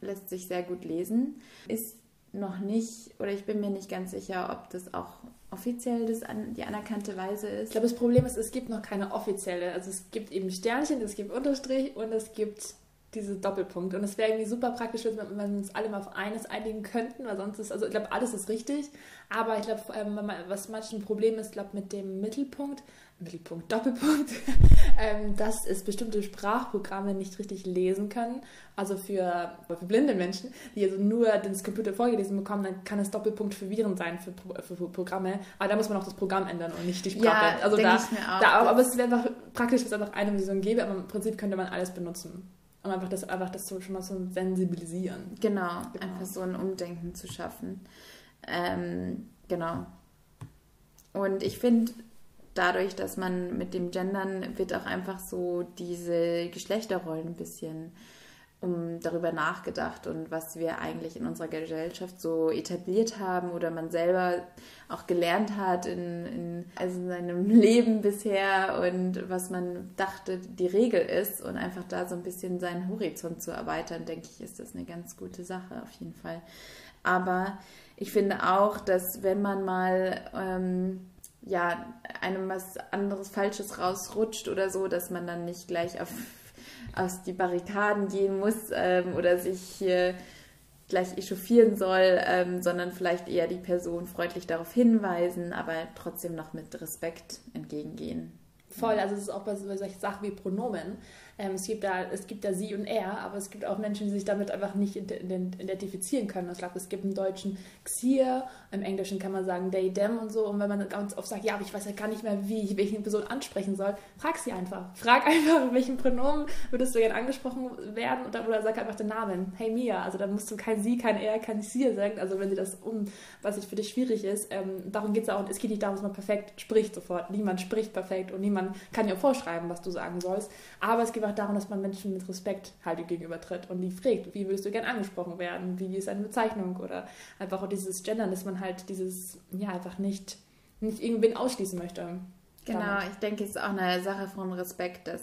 lässt sich sehr gut lesen. Ist noch nicht, oder ich bin mir nicht ganz sicher, ob das auch offiziell das an, die anerkannte Weise ist. Ich glaube, das Problem ist, es gibt noch keine offizielle. Also es gibt eben Sternchen, es gibt Unterstrich und es gibt diese Doppelpunkt. Und es wäre irgendwie super praktisch, wenn wir uns alle mal auf eines einigen könnten, weil sonst ist, also ich glaube, alles ist richtig. Aber ich glaube, was manchmal ein Problem ist, glaube mit dem Mittelpunkt, Mittelpunkt, Doppelpunkt, ähm, dass es bestimmte Sprachprogramme nicht richtig lesen können. Also für, für blinde Menschen, die also nur das Computer vorgelesen bekommen, dann kann es Doppelpunkt verwirrend sein für, für, für Programme. Aber da muss man auch das Programm ändern und nicht die Sprache. Ja, also da, ich mir auch. Da, aber es wäre einfach praktisch, wenn es einfach eine Vision gäbe, aber im Prinzip könnte man alles benutzen. Um einfach das, einfach das so, schon mal so sensibilisieren. Genau, genau, einfach so ein Umdenken zu schaffen. Ähm, genau. Und ich finde, dadurch, dass man mit dem Gendern wird auch einfach so diese Geschlechterrollen ein bisschen um darüber nachgedacht und was wir eigentlich in unserer Gesellschaft so etabliert haben oder man selber auch gelernt hat in, in, also in seinem Leben bisher und was man dachte, die Regel ist und einfach da so ein bisschen seinen Horizont zu erweitern, denke ich, ist das eine ganz gute Sache auf jeden Fall. Aber ich finde auch, dass wenn man mal ähm, ja, einem was anderes Falsches rausrutscht oder so, dass man dann nicht gleich auf, aus die Barrikaden gehen muss ähm, oder sich hier gleich echauffieren soll, ähm, sondern vielleicht eher die Person freundlich darauf hinweisen, aber trotzdem noch mit Respekt entgegengehen. Voll, also es ist auch bei, bei solchen Sachen wie Pronomen. Ähm, es, gibt da, es gibt da sie und er, aber es gibt auch Menschen, die sich damit einfach nicht identifizieren können. Ich glaube, es gibt im Deutschen Xier, im Englischen kann man sagen they, them und so. Und wenn man ganz oft sagt, ja, aber ich weiß ja gar nicht mehr, wie ich welche Person ansprechen soll, frag sie einfach. Frag einfach, welchen Pronomen würdest du gerne angesprochen werden oder, oder sag einfach den Namen. Hey Mia. Also da musst du kein sie, kein er, kein sie sagen. Also wenn sie das um, was für dich schwierig ist. Ähm, darum geht es auch. Es geht nicht darum, dass man perfekt spricht sofort. Niemand spricht perfekt und niemand kann dir vorschreiben, was du sagen sollst. Aber es geht auch darum, dass man Menschen mit Respekt halt gegenübertritt und die fragt, wie würdest du gern angesprochen werden? Wie ist eine Bezeichnung? Oder einfach auch dieses Gendern, dass man halt dieses, ja, einfach nicht, nicht irgendwen ausschließen möchte. Genau, damit. ich denke, es ist auch eine Sache von Respekt, dass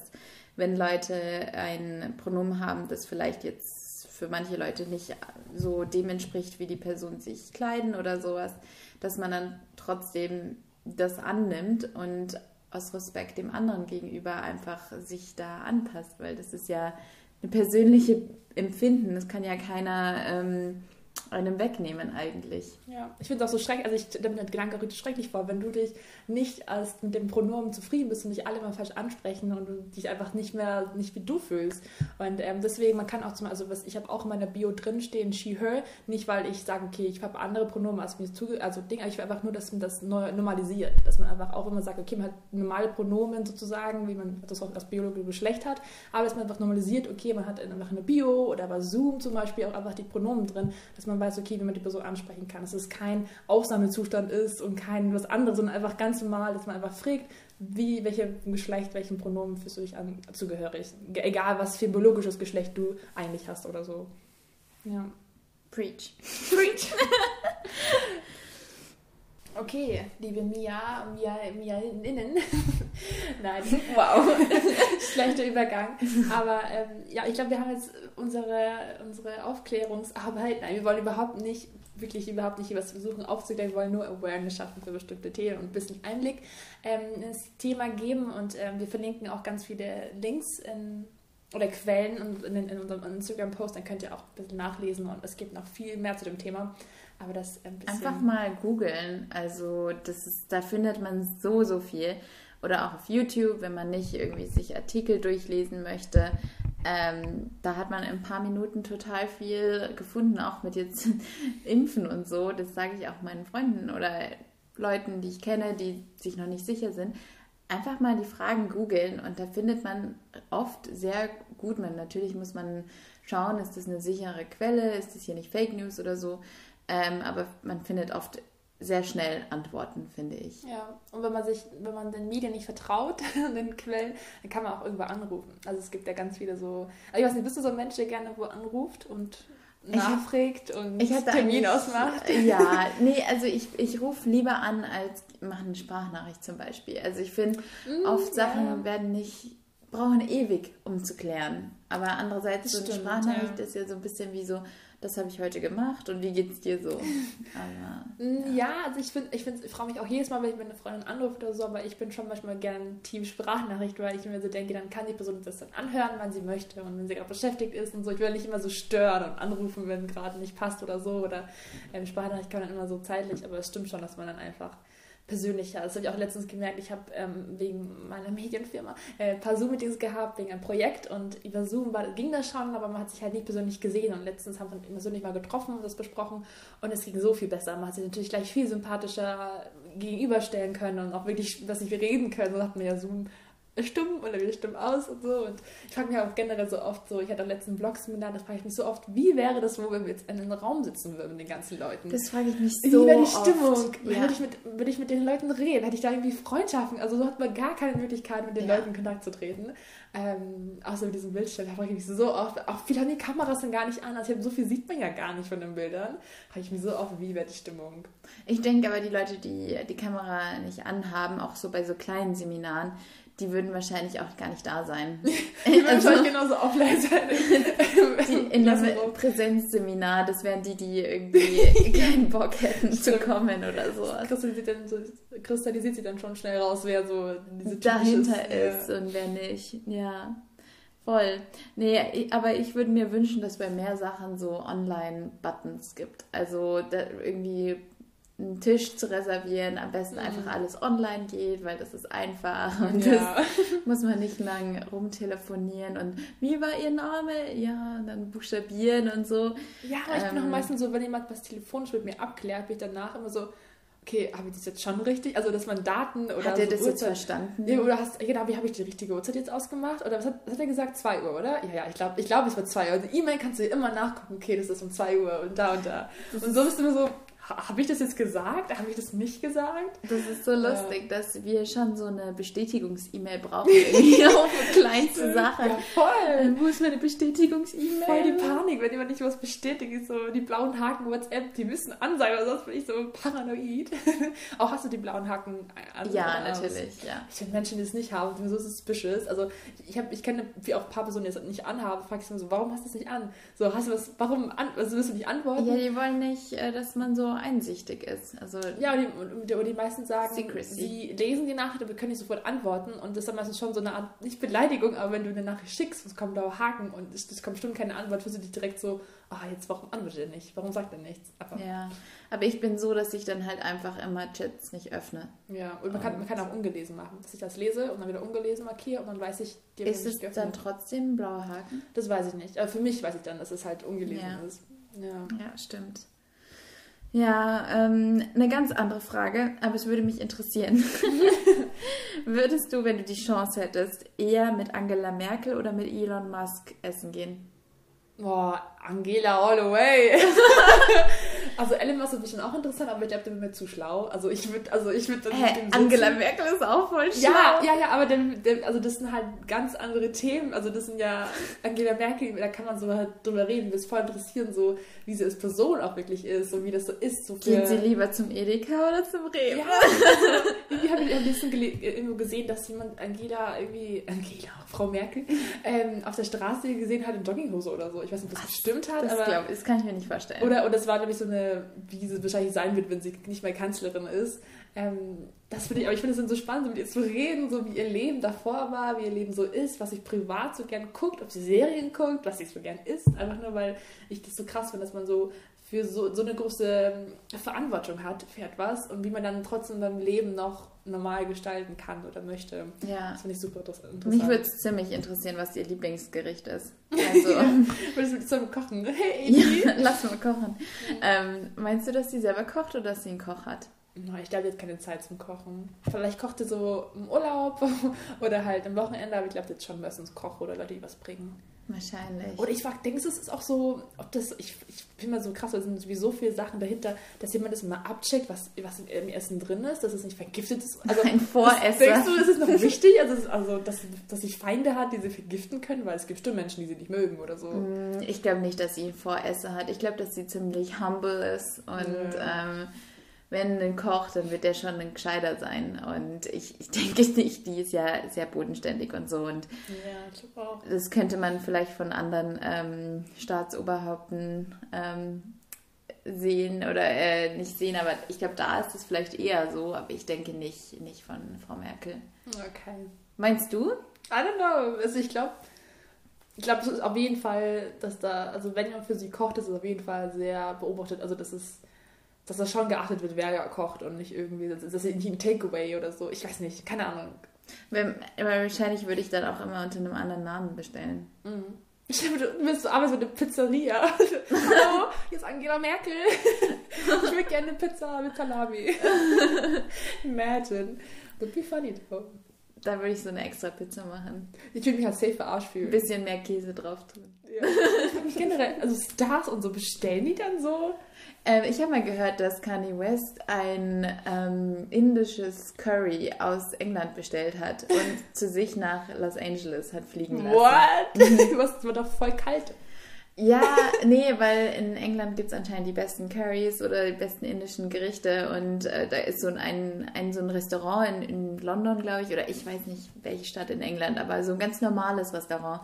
wenn Leute ein Pronomen haben, das vielleicht jetzt für manche Leute nicht so dem entspricht, wie die Person sich kleiden oder sowas, dass man dann trotzdem das annimmt und aus Respekt dem anderen gegenüber einfach sich da anpasst, weil das ist ja eine persönliche Empfinden. Das kann ja keiner ähm, einem wegnehmen eigentlich. Ja, ich finde es auch so schrecklich, also ich mir den Gedanke richtig schrecklich vor, wenn du dich nicht als mit dem Pronomen zufrieden bist und dich alle mal falsch ansprechen und du dich einfach nicht mehr, nicht wie du fühlst. Und ähm, deswegen, man kann auch zum also was, ich habe auch in meiner Bio drinstehen, she, her, nicht weil ich sage, okay, ich habe andere Pronomen als mir zuge, also Ding, ich will einfach nur, dass man das normalisiert, dass man einfach auch immer sagt, okay, man hat normale Pronomen sozusagen, wie man das auch als biologische Geschlecht hat, aber dass man einfach normalisiert, okay, man hat einfach eine Bio oder bei Zoom zum Beispiel auch einfach die Pronomen drin, dass man weiß, okay, wie man die Person ansprechen kann, dass es kein Ausnahmezustand ist und kein was anderes, sondern einfach ganz normal, dass man einfach fragt, wie, welche Geschlecht, welchen Pronomen fühlst du dich an, zugehörig. Egal, was für biologisches Geschlecht du eigentlich hast oder so. Ja. Preach. Preach. Okay, liebe Mia, Mia, Mia innen. Nein, wow, schlechter Übergang. Aber ähm, ja, ich glaube, wir haben jetzt unsere, unsere Aufklärungsarbeit. Nein, wir wollen überhaupt nicht, wirklich überhaupt nicht was versuchen aufzuklären. Wir wollen nur Awareness schaffen für bestimmte Themen und ein bisschen Einblick ähm, ins Thema geben. Und ähm, wir verlinken auch ganz viele Links in oder Quellen in, in, in unserem Instagram-Post, dann könnt ihr auch ein bisschen nachlesen und es gibt noch viel mehr zu dem Thema. Aber das ein bisschen Einfach mal googeln. Also das ist, da findet man so, so viel. Oder auch auf YouTube, wenn man nicht irgendwie sich Artikel durchlesen möchte. Ähm, da hat man in ein paar Minuten total viel gefunden, auch mit jetzt Impfen und so. Das sage ich auch meinen Freunden oder Leuten, die ich kenne, die sich noch nicht sicher sind. Einfach mal die Fragen googeln und da findet man oft sehr gut. Man, natürlich muss man schauen, ist das eine sichere Quelle, ist das hier nicht Fake News oder so. Ähm, aber man findet oft sehr schnell Antworten, finde ich. Ja, und wenn man sich, wenn man den Medien nicht vertraut, den Quellen, dann kann man auch irgendwo anrufen. Also es gibt ja ganz viele so. Also ich weiß nicht, bist du so ein Mensch, der gerne wo anruft und nachfragt und ich Termin ausmacht? Ja, nee, also ich, ich rufe lieber an, als mache eine Sprachnachricht zum Beispiel. Also ich finde, mm, oft Sachen ja. werden nicht, brauchen ewig, um zu klären. Aber andererseits, das so eine stimmt, Sprachnachricht ja. ist ja so ein bisschen wie so, das habe ich heute gemacht und wie geht's dir so? Aber, mm, ja. ja. also ich finde, ich, ich freue mich auch jedes Mal, wenn ich meine Freundin anrufe oder so, aber ich bin schon manchmal gerne Team Sprachnachricht, weil ich mir so denke, dann kann die Person das dann anhören, wann sie möchte und wenn sie gerade beschäftigt ist und so. Ich will nicht immer so stören und anrufen, wenn gerade nicht passt oder so oder ähm, Sprachnachricht kann dann immer so zeitlich, aber es stimmt schon, dass man dann einfach persönlicher. Das habe ich auch letztens gemerkt. Ich habe ähm, wegen meiner Medienfirma äh, ein paar Zoom-Meetings gehabt, wegen einem Projekt und über Zoom war, ging das schon, aber man hat sich halt nicht persönlich gesehen und letztens haben wir persönlich mal getroffen und das besprochen und es ging so viel besser. Man hat sich natürlich gleich viel sympathischer gegenüberstellen können und auch wirklich, was nicht wir reden können. So hat man ja Zoom stumm oder wieder stumm aus und so. Und ich frage mich auch generell so oft so, ich hatte am letzten Blog-Seminar, da frage ich mich so oft, wie wäre das, wo wir jetzt in einem Raum sitzen würden mit den ganzen Leuten? Das frage ich mich so Wie wäre die Stimmung? Ja. Würde, ich mit, würde ich mit den Leuten reden? Hätte ich da irgendwie Freundschaften? Also so hat man gar keine Möglichkeit, mit den ja. Leuten in Kontakt zu treten. Ähm, außer mit diesem Bildschirm, da frage ich mich so oft, auch viele haben die Kameras dann gar nicht an, also so viel sieht man ja gar nicht von den Bildern. Frage ich mich so oft, wie wäre die Stimmung? Ich denke aber, die Leute, die die Kamera nicht anhaben, auch so bei so kleinen Seminaren, die würden wahrscheinlich auch gar nicht da sein. die würden also, wahrscheinlich genauso offline sein. die, in einem Präsenzseminar, das wären die, die irgendwie keinen Bock hätten zu kommen oder so. Kristallisiert, so. kristallisiert sie dann schon schnell raus, wer so diese dahinter ist ja. und wer nicht. Ja. Voll. Nee, aber ich würde mir wünschen, dass bei mehr Sachen so Online-Buttons gibt. Also irgendwie einen Tisch zu reservieren, am besten mhm. einfach alles online geht, weil das ist einfach und ja. das muss man nicht lang rumtelefonieren und wie war Ihr Name? Ja, dann buchstabieren und so. Ja, aber ich ähm, bin auch ähm, meistens so, wenn jemand was telefonisch mit mir abklärt, bin ich danach immer so, okay, habe ich das jetzt schon richtig? Also, dass man Daten oder. Hat er so das Uhrzeit, jetzt verstanden? Ja, oder hast, genau, wie habe ich die richtige Uhrzeit jetzt ausgemacht? Oder was hat, was hat er gesagt? 2 Uhr, oder? Ja, ja, ich glaube, ich glaub, es war 2 Uhr. Also, E-Mail kannst du immer nachgucken, okay, das ist um 2 Uhr und da und da. Und so bist du immer so, habe ich das jetzt gesagt? Habe ich das nicht gesagt? Das ist so lustig, ja. dass wir schon so eine Bestätigungs-E-Mail brauchen. Auf kleinste Sache. Ja, voll. Wo ist meine Bestätigungs-E-Mail? Voll die Panik, wenn jemand nicht was bestätigt. So die blauen Haken WhatsApp, die müssen an sein, weil sonst bin ich so paranoid. Auch hast du die blauen Haken an? Ja, natürlich, ja. Ich finde Menschen, die es nicht haben, sind so suspicious. Also ich, hab, ich kenne, wie auch ein paar Personen, die es nicht anhaben, frage ich mir so, warum hast du es nicht an? So, hast du was, warum, an, also wirst du nicht antworten? Ja, die wollen nicht, äh, dass man so einsichtig ist. Also ja, und die, und die meisten sagen, Secrecy. sie lesen die Nachricht, aber können nicht sofort antworten. Und das ist dann meistens schon so eine Art, nicht Beleidigung, aber wenn du eine Nachricht schickst, es kommt da Haken und es, es kommt bestimmt keine Antwort, wirst du dich direkt so, ah, oh, jetzt warum antwortet er nicht? Warum sagt er nichts? Aber, ja, aber ich bin so, dass ich dann halt einfach immer Chats nicht öffne. Ja, und man, kann, man kann auch ungelesen machen, dass ich das lese und dann wieder ungelesen markiere und dann weiß ich, die Ist es dann trotzdem ein blauer Haken? Das weiß ich nicht. Aber für mich weiß ich dann, dass es halt ungelesen ja. ist. Ja. ja, stimmt. Ja, ähm, eine ganz andere Frage, aber es würde mich interessieren. Würdest du, wenn du die Chance hättest, eher mit Angela Merkel oder mit Elon Musk essen gehen? Boah, Angela all the way. also Elon Musk ist auch interessant, aber ich glaube, der wird mir zu schlau. Also ich würde, also ich würde Hä, Angela Merkel ist auch voll schlau. Ja, ja, ja, aber der, der, also das sind halt ganz andere Themen. Also das sind ja Angela Merkel, da kann man so halt drüber reden. Ist voll interessieren, so wie sie als Person auch wirklich ist und wie das so ist. So Gehen Sie lieber zum Edeka oder zum Rewe? Ja, irgendwie habe ich ein bisschen irgendwo gesehen, dass jemand Angela irgendwie, Angela, Frau Merkel, ähm, auf der Straße gesehen hat in Jogginghose oder so. Ich weiß nicht, ob das bestimmt hat. Das, aber, glaub, das kann ich mir nicht vorstellen. Oder, oder es war, glaube ich, so eine, wie sie wahrscheinlich sein wird, wenn sie nicht mehr Kanzlerin ist. Ähm, das finde ich, aber ich finde es so spannend, mit ihr zu reden, so wie ihr Leben davor war, wie ihr Leben so ist, was sie privat so gern guckt, ob sie Serien guckt, was sie so gern isst. Einfach nur, weil ich das so krass finde, dass man so für so, so eine große ähm, Verantwortung hat für etwas und wie man dann trotzdem sein Leben noch normal gestalten kann oder möchte. Ja. Das finde ich super interessant. Mich würde es ziemlich interessieren, was ihr Lieblingsgericht ist. Also, Würdest du mit zusammen kochen? Hey, ja, lass mal kochen. Ähm, meinst du, dass sie selber kocht oder dass sie einen Koch hat? Ich glaube, jetzt keine Zeit zum Kochen. Vielleicht kocht sie so im Urlaub oder halt am Wochenende, aber ich glaube, jetzt schon meistens Koch oder Leute, die was bringen. Wahrscheinlich. Oder ich frage, denkst du, es ist auch so, ob das, ich, ich finde mal so krass, da sind sowieso viele Sachen dahinter, dass jemand das mal abcheckt, was, was im Essen drin ist, dass es nicht vergiftet ist. Also, Ein Voresser. Denkst du, das ist noch wichtig? Also, also dass, dass sie Feinde hat, die sie vergiften können, weil es gibt schon Menschen, die sie nicht mögen oder so. Mm, ich glaube nicht, dass sie einen Voresser hat. Ich glaube, dass sie ziemlich humble ist und ja. ähm, wenn ein Koch, dann wird der schon ein Gescheiter sein. Und ich, ich denke nicht, die ist ja sehr bodenständig und so. Und ja, ich auch. Das könnte man vielleicht von anderen ähm, Staatsoberhaupten ähm, sehen oder äh, nicht sehen, aber ich glaube, da ist es vielleicht eher so, aber ich denke nicht, nicht von Frau Merkel. Okay. Meinst du? I don't know. Also ich glaube, ich glaube, es ist auf jeden Fall, dass da, also wenn jemand für sie kocht, ist es auf jeden Fall sehr beobachtet. Also das ist dass da schon geachtet wird, wer kocht und nicht irgendwie, das ist nicht ein Takeaway oder so. Ich weiß nicht, keine Ahnung. Wenn, wahrscheinlich würde ich dann auch immer unter einem anderen Namen bestellen. Mhm. Ich glaube, du bist du arbeitest mit einer Pizzeria. Hallo, hier ist Angela Merkel. Ich will gerne eine Pizza mit Salami. Imagine. Would be funny though. Da würde ich so eine extra Pizza machen. Ich würde mich als safe verarscht fühlen. Ein bisschen mehr Käse drauf tun. Ja. generell, also Stars und so, bestellen die dann so? Ähm, ich habe mal gehört, dass Kanye West ein ähm, indisches Curry aus England bestellt hat und zu sich nach Los Angeles hat fliegen lassen. What? Was war doch voll kalt. Ja, nee, weil in England gibt es anscheinend die besten Curries oder die besten indischen Gerichte und äh, da ist so ein, ein, so ein Restaurant in, in London, glaube ich, oder ich weiß nicht, welche Stadt in England, aber so ein ganz normales Restaurant.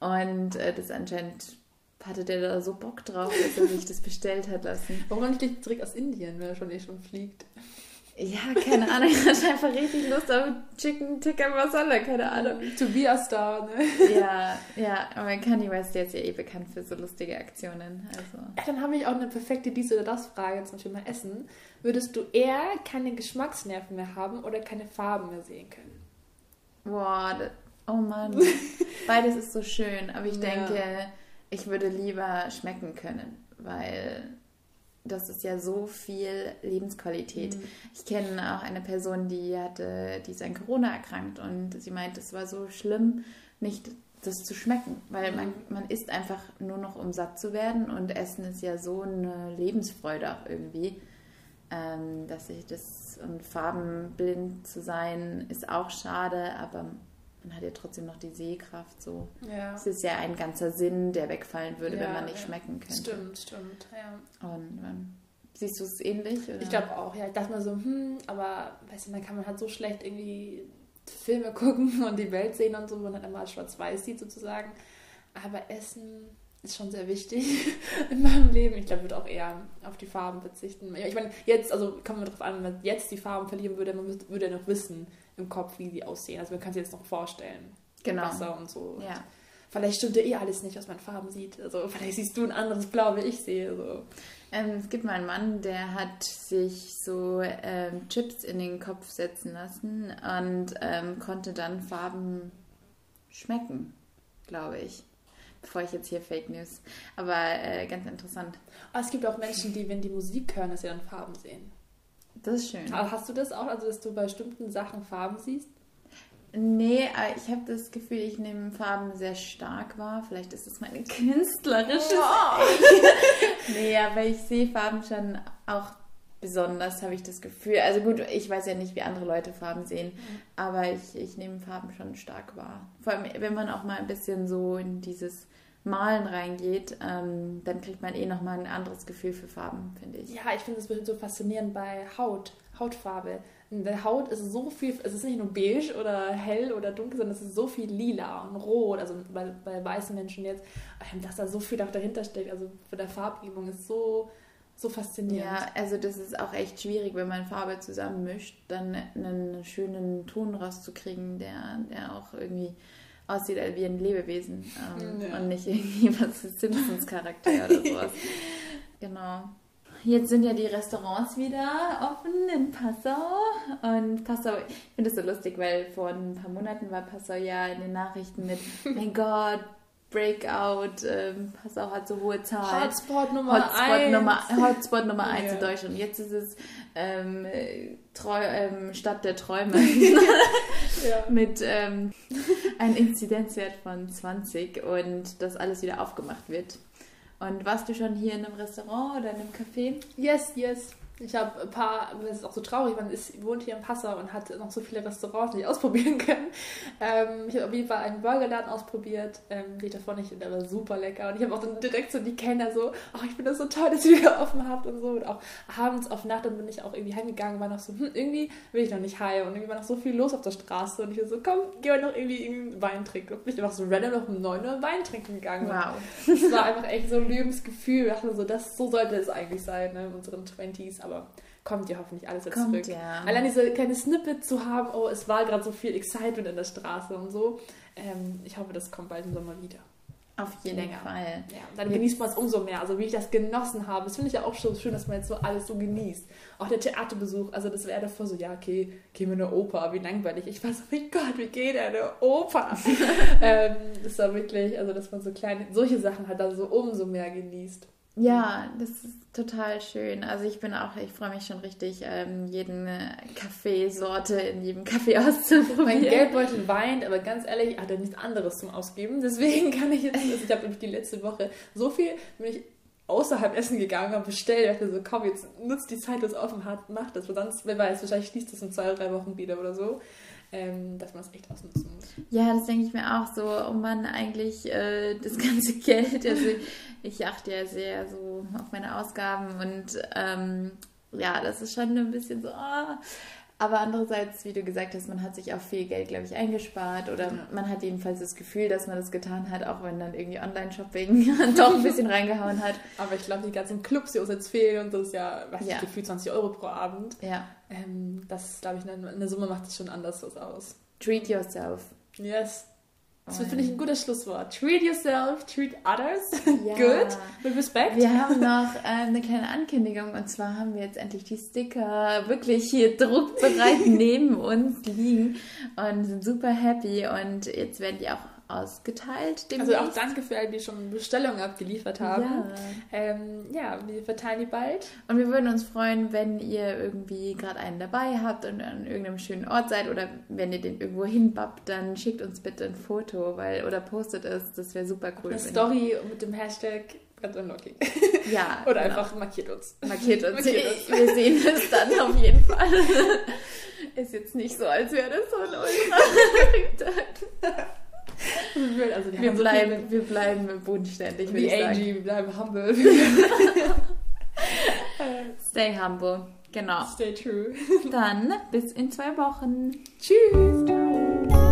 Und äh, das anscheinend hatte der da so Bock drauf, dass er sich das bestellt hat lassen. Warum nicht direkt aus Indien, wenn er schon eh schon fliegt? Ja, keine Ahnung. Ich hatte einfach richtig Lust auf Chicken Tikka Masala, keine Ahnung. To be a star, ne? Ja, ja. Aber Kanye West, der ist ja eh bekannt für so lustige Aktionen. Also. Ja, dann habe ich auch eine perfekte dies oder das Frage zum Thema Essen. Würdest du eher keine Geschmacksnerven mehr haben oder keine Farben mehr sehen können? Boah, das, oh Mann. Beides ist so schön. Aber ich ja. denke ich würde lieber schmecken können, weil das ist ja so viel Lebensqualität. Mhm. Ich kenne auch eine Person, die hatte, die ist an Corona erkrankt und sie meint, es war so schlimm, nicht das zu schmecken, weil man, mhm. man isst einfach nur noch, um satt zu werden und Essen ist ja so eine Lebensfreude auch irgendwie. ähm, dass ich das und farbenblind zu sein ist auch schade, aber man hat ja trotzdem noch die Sehkraft so. Ja. Es ist ja ein ganzer Sinn, der wegfallen würde, ja, wenn man nicht ja. schmecken könnte. Stimmt, stimmt, ja. Und ähm, siehst du es ähnlich? Oder? Ich glaube auch, ja. Ich dachte mir so, hm, aber weißt du, dann kann man halt so schlecht irgendwie Filme gucken und die Welt sehen und so, wo man halt immer schwarz-weiß sieht sozusagen. Aber Essen ist schon sehr wichtig in meinem Leben. Ich glaube, ich würde auch eher auf die Farben verzichten. Ich meine, jetzt, also kommen wir darauf an, wenn man jetzt die Farben verlieren würde, man würde ja noch wissen im Kopf, wie sie aussehen. Also man kann sich jetzt noch vorstellen. Genau. Wasser und so. Ja. Vielleicht stimmt ja eh alles nicht, was man Farben sieht. Also vielleicht siehst du ein anderes Blau, wie ich sehe. So. Ähm, es gibt mal einen Mann, der hat sich so ähm, Chips in den Kopf setzen lassen und ähm, konnte dann Farben schmecken, glaube ich bevor ich jetzt hier Fake News. Aber äh, ganz interessant. Aber es gibt auch Menschen, die, wenn die Musik hören, dass sie dann Farben sehen. Das ist schön. Aber hast du das auch, also dass du bei bestimmten Sachen Farben siehst? Nee, ich habe das Gefühl, ich nehme Farben sehr stark wahr. Vielleicht ist es meine künstlerische oh. Nee, aber ich sehe Farben schon auch besonders, habe ich das Gefühl. Also gut, ich weiß ja nicht, wie andere Leute Farben sehen, mhm. aber ich, ich nehme Farben schon stark wahr. Vor allem, wenn man auch mal ein bisschen so in dieses Malen reingeht, ähm, dann kriegt man eh nochmal ein anderes Gefühl für Farben, finde ich. Ja, ich finde es so faszinierend bei Haut, Hautfarbe. In der Haut ist so viel, es ist nicht nur beige oder hell oder dunkel, sondern es ist so viel lila und rot, also bei, bei weißen Menschen jetzt, ähm, dass da so viel auch dahinter steckt. Also für der Farbgebung ist so, so faszinierend. Ja, also das ist auch echt schwierig, wenn man Farbe zusammenmischt, dann einen schönen Ton rauszukriegen, der, der auch irgendwie aussieht wie ein Lebewesen ähm, ja. und nicht irgendwie was Simpsons-Charakter oder sowas. genau. Jetzt sind ja die Restaurants wieder offen in Passau. Und Passau, ich finde das so lustig, weil vor ein paar Monaten war Passau ja in den Nachrichten mit, mein Gott, Breakout, ähm, Passau hat so hohe Zahlen. Hotspot Nummer Hotspot eins. Nummer, Hotspot Nummer eins ja. in Deutschland. Jetzt ist es ähm, Treu, ähm, Stadt der Träume ja. mit ähm, einem Inzidenzwert von 20 und das alles wieder aufgemacht wird. Und warst du schon hier in einem Restaurant oder in einem Café? Yes, yes. Ich habe ein paar, das ist auch so traurig, man ist, wohnt hier in Passau und hat noch so viele Restaurants, die ich ausprobieren können. Ähm, ich habe auf jeden Fall einen Burgerladen ausprobiert, ähm, den ich davon nicht, der war super lecker. Und ich habe auch dann direkt so die Kenner so, ach, ich finde das so toll, dass ihr wieder offen habt und so. Und auch abends auf Nacht, dann bin ich auch irgendwie heimgegangen, war noch so, hm, irgendwie will ich noch nicht heim. Und irgendwie war noch so viel los auf der Straße. Und ich war so, komm, geh mal noch irgendwie einen Wein trinken. Und bin ich einfach so random noch um 9 Uhr Wein trinken gegangen. Wow. Das war einfach echt so ein Lebensgefühl. Ich dachte so, das, so sollte es eigentlich sein, ne, in unseren 20s aber kommt ja hoffentlich alles jetzt kommt, zurück. Ja. Allein diese kleine Snippet zu haben, oh, es war gerade so viel Excitement in der Straße und so. Ähm, ich hoffe, das kommt bald im Sommer wieder. Auf jeden Länger. Fall. Ja, dann genießt man es umso mehr. Also wie ich das genossen habe. Das finde ich ja auch schon schön, dass man jetzt so alles so genießt. Auch der Theaterbesuch, also das wäre davor so, ja, okay, gehen wir in eine Oper, wie langweilig. Ich war so, mein Gott, wie geht er eine Oper? ähm, das war wirklich, also dass man so kleine, solche Sachen halt dann so umso mehr genießt. Ja, das ist total schön. Also ich bin auch, ich freue mich schon richtig, ähm, jeden äh, Kaffeesorte in jedem Kaffee auszuprobieren. Mein Geldbeutel weint, aber ganz ehrlich, hat er nichts anderes zum Ausgeben. Deswegen kann ich jetzt, also ich habe die letzte Woche so viel, bin ich außerhalb essen gegangen und bestellt. Ich dachte so, komm, jetzt nutzt die Zeit, das offen hat, mach das. Weil sonst, wer weiß, wahrscheinlich schließt das in zwei oder drei Wochen wieder oder so ähm, dass man es echt ausnutzen muss. Ja, das denke ich mir auch so, um man eigentlich äh, das ganze Geld, also ich achte ja sehr so auf meine Ausgaben und ähm, ja, das ist schon ein bisschen so, oh, aber andererseits, wie du gesagt hast, man hat sich auch viel Geld, glaube ich, eingespart oder man hat jedenfalls das Gefühl, dass man das getan hat, auch wenn dann irgendwie Online-Shopping doch ein bisschen reingehauen hat. Aber ich glaube, die ganzen Clubs, die uns jetzt fehlen und das ist ja, weiß ja. ich, gefühlt 20 Euro pro Abend. Ja. Ähm, das, glaube ich, in der Summe macht es schon anders was aus. Treat yourself. Yes. Das finde ich ein gutes Schlusswort. Treat yourself, treat others. Ja. Good. With respect. Wir haben noch äh, eine kleine Ankündigung und zwar haben wir jetzt endlich die Sticker wirklich hier druckbereit neben uns liegen und sind super happy und jetzt werden die auch ausgeteilt. Demnächst. Also auch danke für alle, die schon Bestellungen abgeliefert haben. Ja. Ähm, ja, wir verteilen die bald. Und wir würden uns freuen, wenn ihr irgendwie gerade einen dabei habt und an irgendeinem schönen Ort seid oder wenn ihr den irgendwo hinbappt, dann schickt uns bitte ein Foto weil, oder postet es. Das wäre super cool. Eine Story mit dem Hashtag Ganz unlockig. Ja. Oder genau. einfach markiert uns. Markiert uns. markiert uns. Wir sehen es dann auf jeden Fall. Ist jetzt nicht so, als wäre das so ein ultra also wir, bleiben, wir bleiben bodenständig, Wie Angie, wir bleiben humble. Stay humble, genau. Stay true. Dann bis in zwei Wochen. Tschüss.